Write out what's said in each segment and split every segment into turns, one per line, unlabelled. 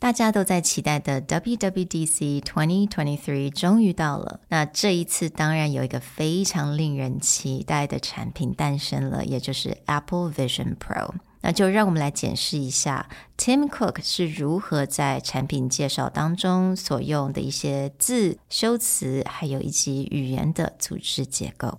大家都在期待的 WWDC 2023终于到了。那这一次当然有一个非常令人期待的产品诞生了，也就是 Apple Vision Pro。那就让我们来检视一下 Tim Cook 是如何在产品介绍当中所用的一些字、修辞，还有以及语言的组织结构。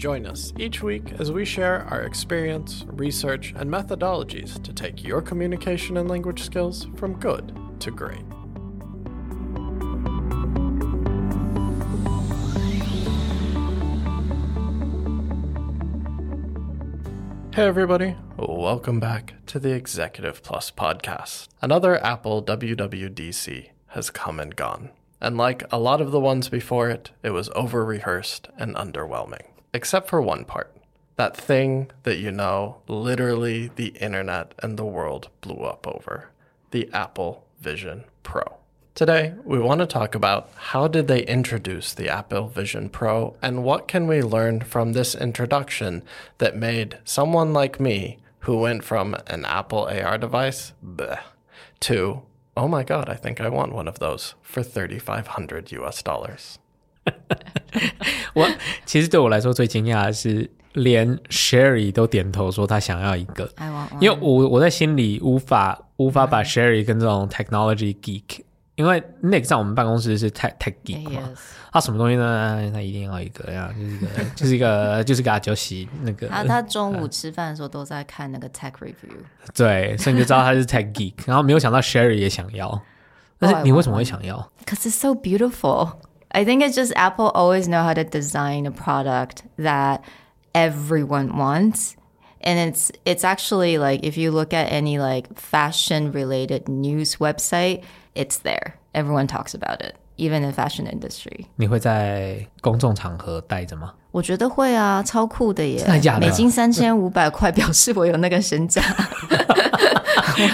Join us each week as we share our experience, research, and methodologies to take your communication and language skills from good to great. Hey, everybody. Welcome back to the Executive Plus podcast. Another Apple WWDC has come and gone. And like a lot of the ones before it, it was over rehearsed and underwhelming except for one part. That thing that you know literally the internet and the world blew up over the Apple Vision Pro. Today, we want to talk about how did they introduce the Apple Vision Pro and what can we learn from this introduction that made someone like me who went from an Apple AR device bleh, to oh my god, I think I want one of those for 3500 US dollars.
我其实对我来说最惊讶的是，连 Sherry 都点头说他想要一个，因为我我在心里无法无法把 Sherry 跟这种 technology geek，因为 Nick 在我们办公室是 tech tech geek 嘛，他什么东西呢？他一定要一个呀，就是一个 就是一个就是个阿九喜那个。
他他中午吃饭的时候都在看那个 tech review，
对，所以你就知道他是 tech geek。然后没有想到 Sherry 也想要，但是你为什么会想要
？Cause it's so beautiful. I think it's just Apple always know how to design a product that everyone wants. And it's it's actually like if you look at any like fashion related news website, it's there. Everyone talks about it, even in fashion industry.
你会在公众场合戴着吗？
我觉得会啊，超酷的耶！
真的假的？
美金三千五百块，表示我有那个身价。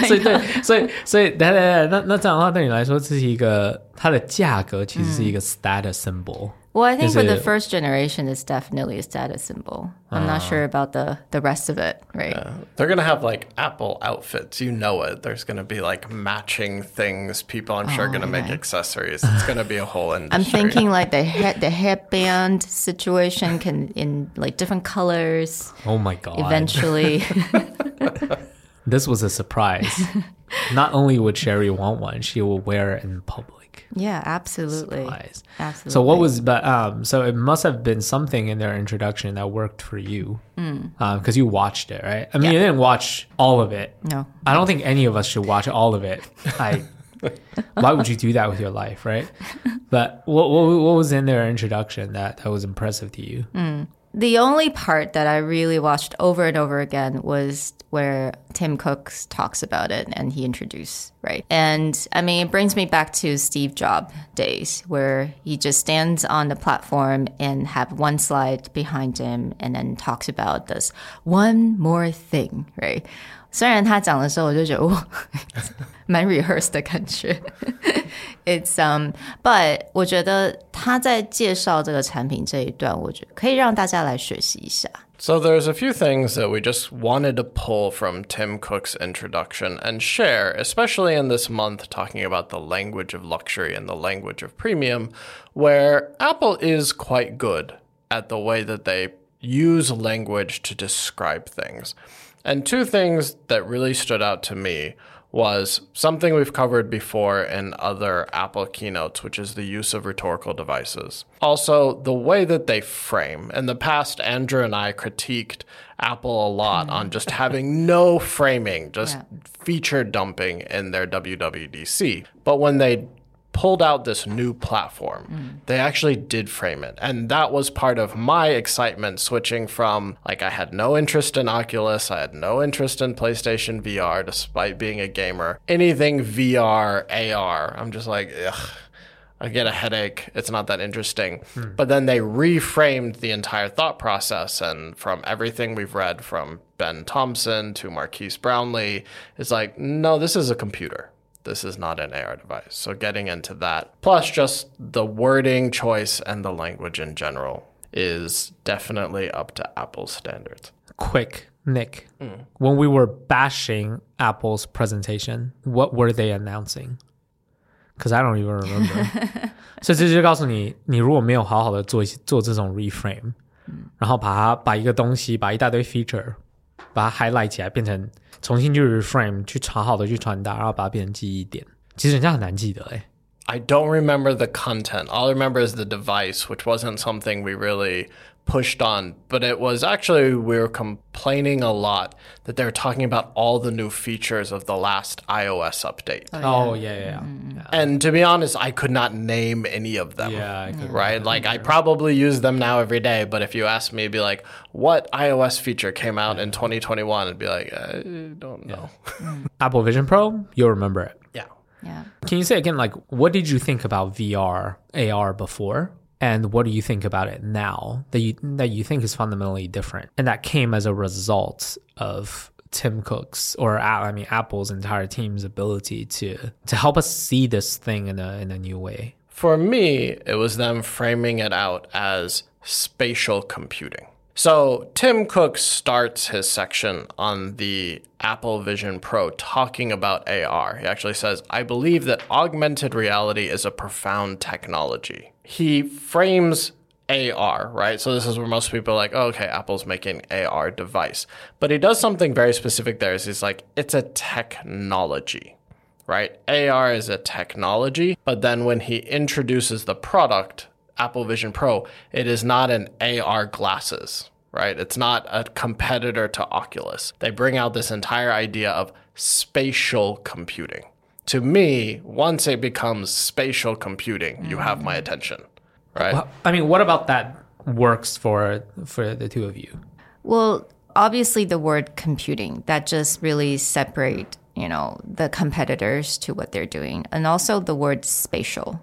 所以对，所以所以，来来来，那那这样的话，对你来说，这是一个它的价格其实是一个 status
symbol。Well, I think for the first generation, it's definitely a status symbol. I'm not sure about the the rest of it, right? Yeah.
They're gonna have like Apple outfits. You know it. There's gonna be like matching things. People, I'm sure, oh, gonna make accessories. It's gonna be a whole industry.
I'm thinking like the head, the headband situation can in like different colors.
Oh my god!
Eventually.
this was a surprise. Not only would Sherry want one, she will wear it in public.
Yeah, absolutely. Surprise. Absolutely.
So what was but um so it must have been something in their introduction that worked for you.
Mm.
Um because you watched it, right? I mean, yeah. you didn't watch all of it.
No.
I don't think any of us should watch all of it. I why would you do that with your life, right? But what what, what was in their introduction that that was impressive to you?
Mm. The only part that I really watched over and over again was where Tim Cook talks about it and he introduced, right? And I mean, it brings me back to Steve Jobs days where he just stands on the platform and have one slide behind him and then talks about this one more thing, right? 虽然他讲的时候，我就觉得哇，蛮 rehearsed 的感觉。 It's um, but 我觉得他在介绍这个产品这一段，我觉得可以让大家来学习一下。
So there's a few things that we just wanted to pull from Tim Cook's introduction and share, especially in this month talking about the language of luxury and the language of premium, where Apple is quite good at the way that they use language to describe things. And two things that really stood out to me was something we've covered before in other Apple keynotes, which is the use of rhetorical devices. Also, the way that they frame. In the past, Andrew and I critiqued Apple a lot on hmm. just having no framing, just yeah. feature dumping in their WWDC. But when they pulled out this new platform. Mm. They actually did frame it. And that was part of my excitement switching from like I had no interest in Oculus, I had no interest in PlayStation VR despite being a gamer. Anything VR, AR, I'm just like, ugh. I get a headache. It's not that interesting. Hmm. But then they reframed the entire thought process. And from everything we've read from Ben Thompson to Marques Brownlee, it's like, no, this is a computer. This is not an AR device. So getting into that, plus just the wording choice and the language in general, is definitely up to Apple's standards.
Quick, Nick, mm. when we were bashing Apple's presentation, what were they announcing? Because I don't even remember. 所以这就告诉你，你如果没有好好的做做这种 reframe，、嗯、然后把它把一个东西，把一大堆 feature，把它 highlight 起来，变成 重新去 reframe，去查好的去传达，然后把它变成记忆点。其实人家很难记得哎。
I don't remember the content. All I remember is the device, which wasn't something we really pushed on, but it was actually we were complaining a lot that they were talking about all the new features of the last iOS update.
Oh yeah, oh, yeah, yeah. Mm-hmm.
yeah. And to be honest, I could not name any of them.
Yeah,
right. Like I probably use them now every day, but if you ask me, be like, what iOS feature came out in 2021? I'd be like, I don't know.
Yeah. Apple Vision Pro, you'll remember it.
Yeah.
Yeah.
Can you say again, like, what did you think about VR, AR before? and what do you think about it now that you that you think is fundamentally different and that came as a result of Tim Cook's or I mean Apple's entire team's ability to to help us see this thing in a in a new way.
For me, it was them framing it out as spatial computing. So Tim Cook starts his section on the Apple Vision Pro talking about AR. He actually says, I believe that augmented reality is a profound technology. He frames AR, right? So this is where most people are like, oh, okay, Apple's making AR device. But he does something very specific there. Is he's like, it's a technology, right? AR is a technology, but then when he introduces the product, Apple Vision Pro, it is not an AR glasses, right? It's not a competitor to Oculus. They bring out this entire idea of spatial computing. To me, once it becomes spatial computing, you have my attention, right? Well,
I mean, what about that works for for the two of you?
Well, obviously the word computing that just really separate, you know, the competitors to what they're doing. And also the word spatial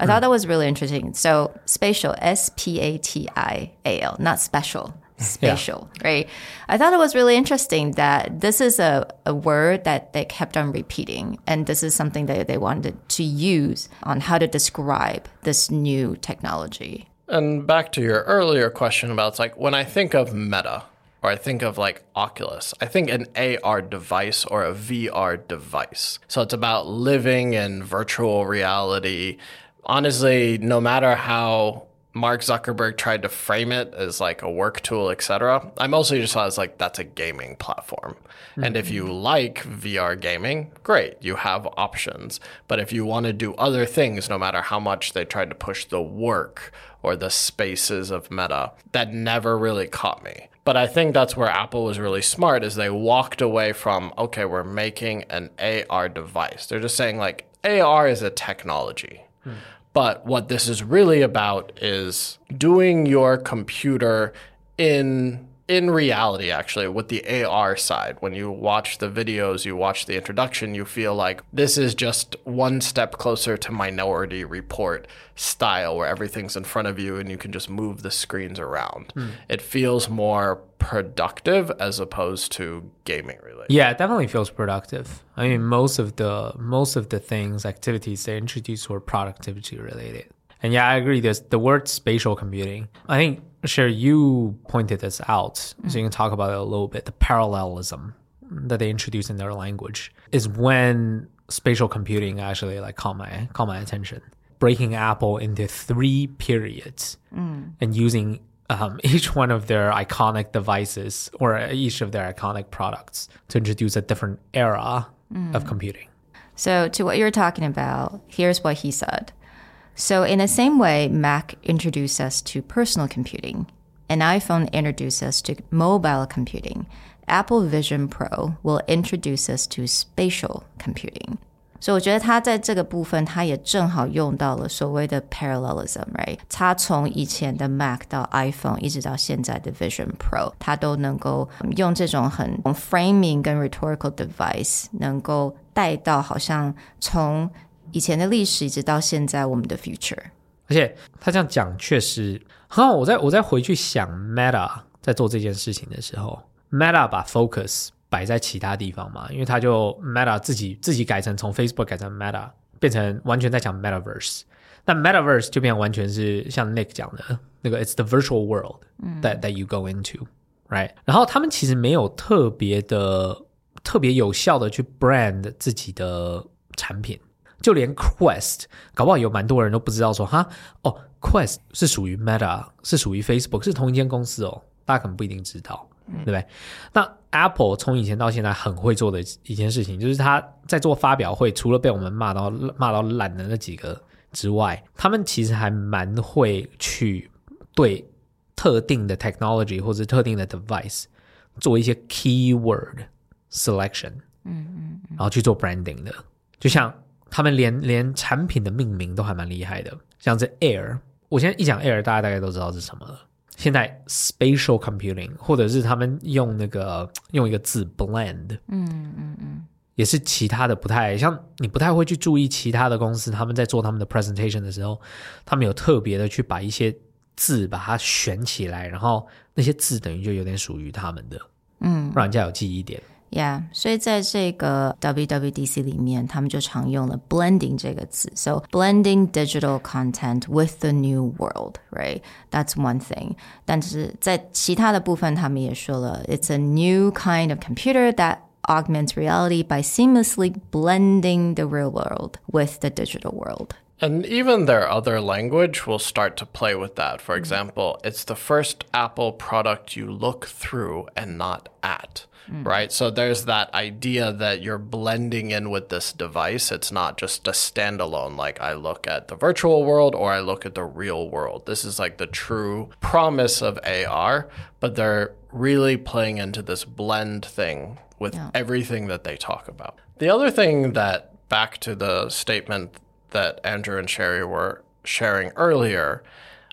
I thought hmm. that was really interesting. So spatial, S P A T I A L, not special. Spatial, yeah. right? I thought it was really interesting that this is a, a word that they kept on repeating. And this is something that they wanted to use on how to describe this new technology.
And back to your earlier question about it's like when I think of meta, or I think of like Oculus, I think an AR device or a VR device. So it's about living in virtual reality honestly, no matter how Mark Zuckerberg tried to frame it as like a work tool, etc. I mostly just saw it as like that's a gaming platform. Mm-hmm. And if you mm-hmm. like VR gaming, great, you have options. But if you want to do other things, no matter how much they tried to push the work or the spaces of meta, that never really caught me. But I think that's where Apple was really smart is they walked away from, okay, we're making an AR device. They're just saying like AR is a technology. Mm. But what this is really about is doing your computer in in reality, actually, with the AR side, when you watch the videos, you watch the introduction, you feel like this is just one step closer to Minority Report style, where everything's in front of you and you can just move the screens around. Hmm. It feels more productive as opposed to gaming related.
Yeah, it definitely feels productive. I mean, most of the most of the things, activities they introduced were productivity related. And yeah, I agree. There's the word spatial computing. I think, Sherry, you pointed this out. Mm-hmm. So you can talk about it a little bit. The parallelism that they introduced in their language is when spatial computing actually like caught my caught my attention. Breaking Apple into three periods mm. and using um, each one of their iconic devices or each of their iconic products to introduce a different era mm. of computing.
So, to what you're talking about, here's what he said. So, in the same way, Mac introduced us to personal computing, and iPhone introduced us to mobile computing. Apple Vision Pro will introduce us to spatial computing. 所以我觉得他在这个部分，他也正好用到了所谓的 parallelism，right？他从以前的 Mac 到 iPhone，一直到现在的 Vision Pro，他都能够用这种很 framing 跟 rhetorical device，能够带到好像从 以前的历史一直到现在我们的 future。
而且他这样讲确实很好。我再我再回去想 Meta 在做这件事情的时候，Meta 把 focus 摆在其他地方嘛，因为他就 Meta 自己自己改成从 Facebook 改成 Meta，变成完全在讲 Metaverse。那 Metaverse 就变完全是像 Nick 讲的那个，It's the virtual world that that you go into，right？然后他们其实没有特别的、特别有效的去 brand 自己的产品。就连 Quest，搞不好有蛮多人都不知道说哈哦，Quest 是属于 Meta，是属于 Facebook，是同一间公司哦，大家可能不一定知道，对不对？那 Apple 从以前到现在很会做的一件事情，就是他在做发表会，除了被我们骂到骂到烂的那几个之外，他们其实还蛮会去对特定的 technology 或者特定的 device 做一些 keyword selection，嗯嗯，然后去做 branding 的，就像。他们连连产品的命名都还蛮厉害的，像这 Air，我现在一讲 Air，大家大概都知道是什么了。现在 Spatial Computing，或者是他们用那个用一个字 Blend，嗯嗯嗯，也是其他的不太像，你不太会去注意其他的公司他们在做他们的 presentation 的时候，他们有特别的去把一些字把它选起来，然后那些字等于就有点属于他们的，嗯，让人家有记忆点。
Yeah，所以在这个 WWDC 里面，他们就常用了 blending 这个词。So blending digital content with the new world, right? That's one thing. 但是在其他的部分，他们也说了，it's a new kind of computer that augments reality by seamlessly blending the real world with the digital world.
And even their other language will start to play with that. For example, it's the first Apple product you look through and not at mm. right? So there's that idea that you're blending in with this device. It's not just a standalone, like I look at the virtual world or I look at the real world. This is like the true promise of AR, but they're really playing into this blend thing with yeah. everything that they talk about. The other thing that, back to the statement that Andrew and Sherry were sharing earlier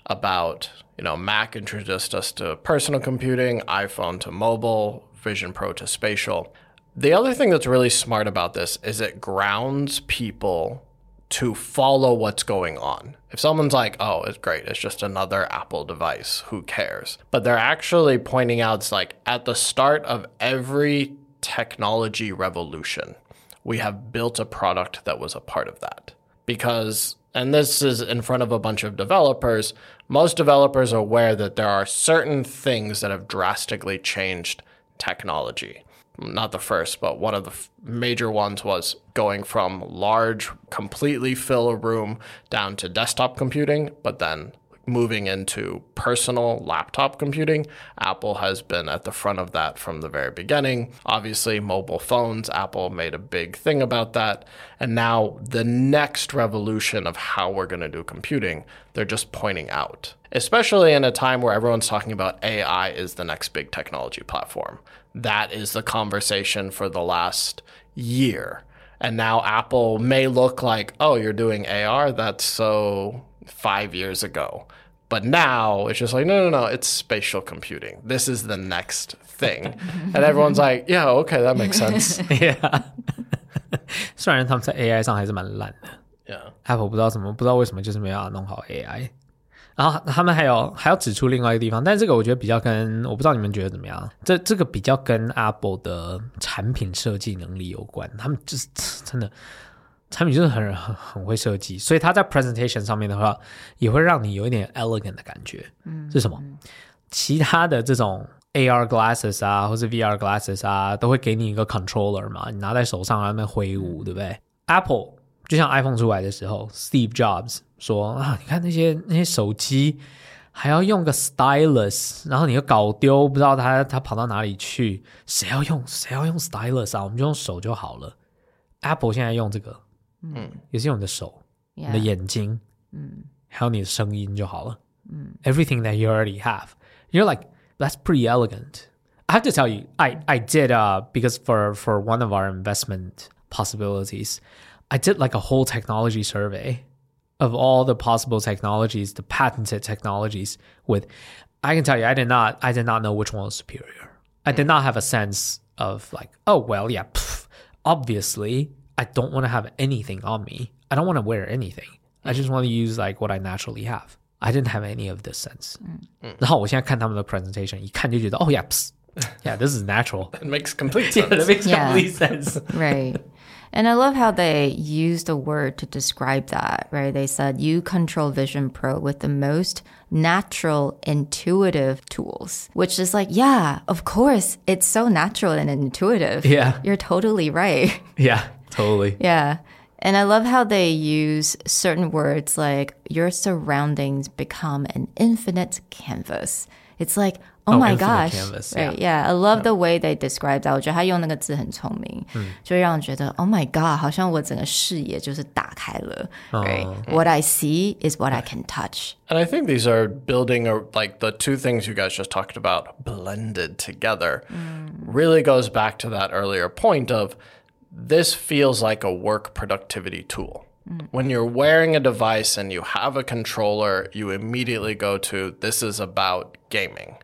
about you know, Mac introduced us to personal computing, iPhone to mobile, Vision Pro to spatial. The other thing that's really smart about this is it grounds people to follow what's going on. If someone's like, oh, it's great, it's just another Apple device, who cares? But they're actually pointing out it's like at the start of every technology revolution, we have built a product that was a part of that. Because, and this is in front of a bunch of developers, most developers are aware that there are certain things that have drastically changed technology. Not the first, but one of the major ones was going from large, completely fill a room down to desktop computing, but then moving into personal laptop computing. Apple has been at the front of that from the very beginning. Obviously, mobile phones, Apple made a big thing about that. And now, the next revolution of how we're going to do computing, they're just pointing out, especially in a time where everyone's talking about AI is the next big technology platform. That is the conversation for the last year. And now Apple may look like, oh, you're doing AR? That's so five years ago. But now it's just like, no, no, no, it's spatial computing. This is the next thing. and everyone's like, yeah, okay, that makes sense.
yeah. 虽然他们在 AI 上还是蛮烂的，Yeah，Apple 不知道怎么，不知道为什么就是没办法弄好 AI。然后他们还有还要指出另外一个地方，但这个我觉得比较跟我不知道你们觉得怎么样，这这个比较跟 Apple 的产品设计能力有关。他们就是真的。 产品就是很很很会设计，所以它在 presentation 上面的话，也会让你有一点 elegant 的感觉。嗯，是什么？其他的这种 AR glasses 啊，或是 VR glasses 啊，都会给你一个 controller 嘛，你拿在手上啊，那挥舞，对不对？Apple 就像 iPhone 出来的时候，Steve Jobs 说啊，你看那些那些手机还要用个 stylus，然后你又搞丢，不知道它它跑到哪里去，谁要用谁要用 stylus 啊？我们就用手就好了。Apple 现在用这个。嗯，也是用你的手、你的眼睛，嗯，还有你的声音就好了。嗯，everything that you already have, you're like that's pretty elegant. I have to tell you, I I did uh because for for one of our investment possibilities, I did like a whole technology survey of all the possible technologies, the patented technologies with I can tell you I did not I did not know which one was superior. I did not have a sense of like, oh well, yeah, pff, obviously I don't want to have anything on me. I don't want to wear anything. I just want to use like what I naturally have. I didn't have any of this sense. 然后我现在看他们的 presentation，一看就觉得，哦、oh, yeah, yeah, this is natural.
It makes complete sense.
yeah, it makes yeah. complete sense.
right. And I love how they use the word to describe that, right? They said you control Vision Pro with the most natural, intuitive tools, which is like, yeah, of course, it's so natural and intuitive.
Yeah.
You're totally right.
Yeah, totally.
yeah. And I love how they use certain words like your surroundings become an infinite canvas. It's like, oh, oh my gosh,
canvas,
right? Yeah. yeah, I love the way they describe that. 我觉得他用那个字很聪明，嗯，就让人觉得 oh my god，好像我整个视野就是打开了。Right, what I see is what I can touch.
And I think these are building a, like the two things you guys just talked about blended together. Mm. Really goes back to that earlier point of this feels like a work productivity tool. When you're wearing a device and you have a controller, you immediately go to this is about gaming.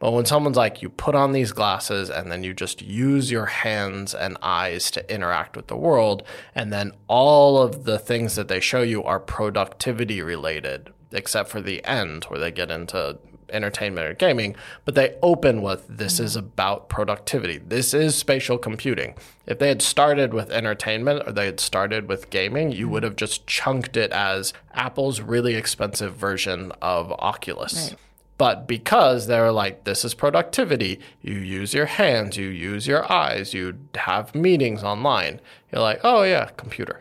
But when someone's like, you put on these glasses and then you just use your hands and eyes to interact with the world, and then all of the things that they show you are productivity related, except for the end where they get into entertainment or gaming, but they open with this is about productivity. This is spatial computing. If they had started with entertainment or they had started with gaming, you would have just chunked it as Apple's really expensive version of Oculus. Right. But because they're like, this is productivity, you use your hands, you use your eyes, you have meetings online, you're like, oh yeah, computer.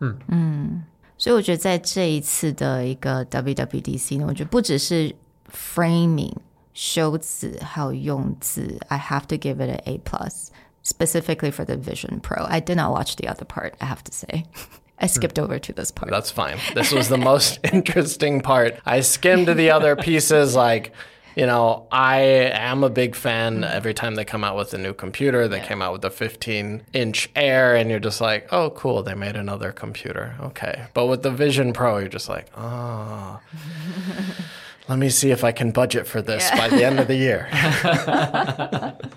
嗯嗯，所以我觉得在这一次的一个 WWDC 呢，我觉得不只是 framing 修辞还有用字，I have to give it an A plus specifically for the Vision Pro. I did not watch the other part. I have to say. I skipped over to this part.
That's fine. This was the most interesting part. I skimmed the other pieces like you know, I am a big fan every time they come out with a new computer. They yeah. came out with the 15 inch Air, and you're just like, oh, cool, they made another computer. Okay. But with the Vision Pro, you're just like, oh. let me see if I can budget for this yeah. by the end of the year.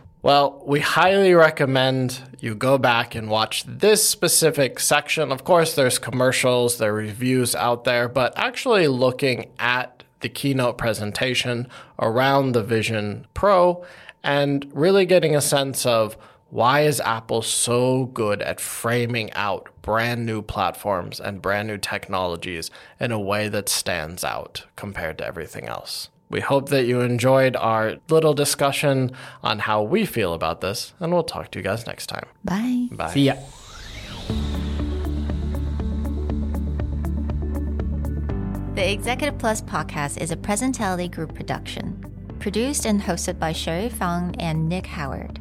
well, we highly recommend you go back and watch this specific section. Of course, there's commercials, there are reviews out there, but actually looking at the keynote presentation around the Vision Pro and really getting a sense of why is Apple so good at framing out brand new platforms and brand new technologies in a way that stands out compared to everything else? We hope that you enjoyed our little discussion on how we feel about this, and we'll talk to you guys next time.
Bye.
Bye.
See ya.
The Executive Plus podcast is a Presentality Group production, produced and hosted by Sherry Fang and Nick Howard.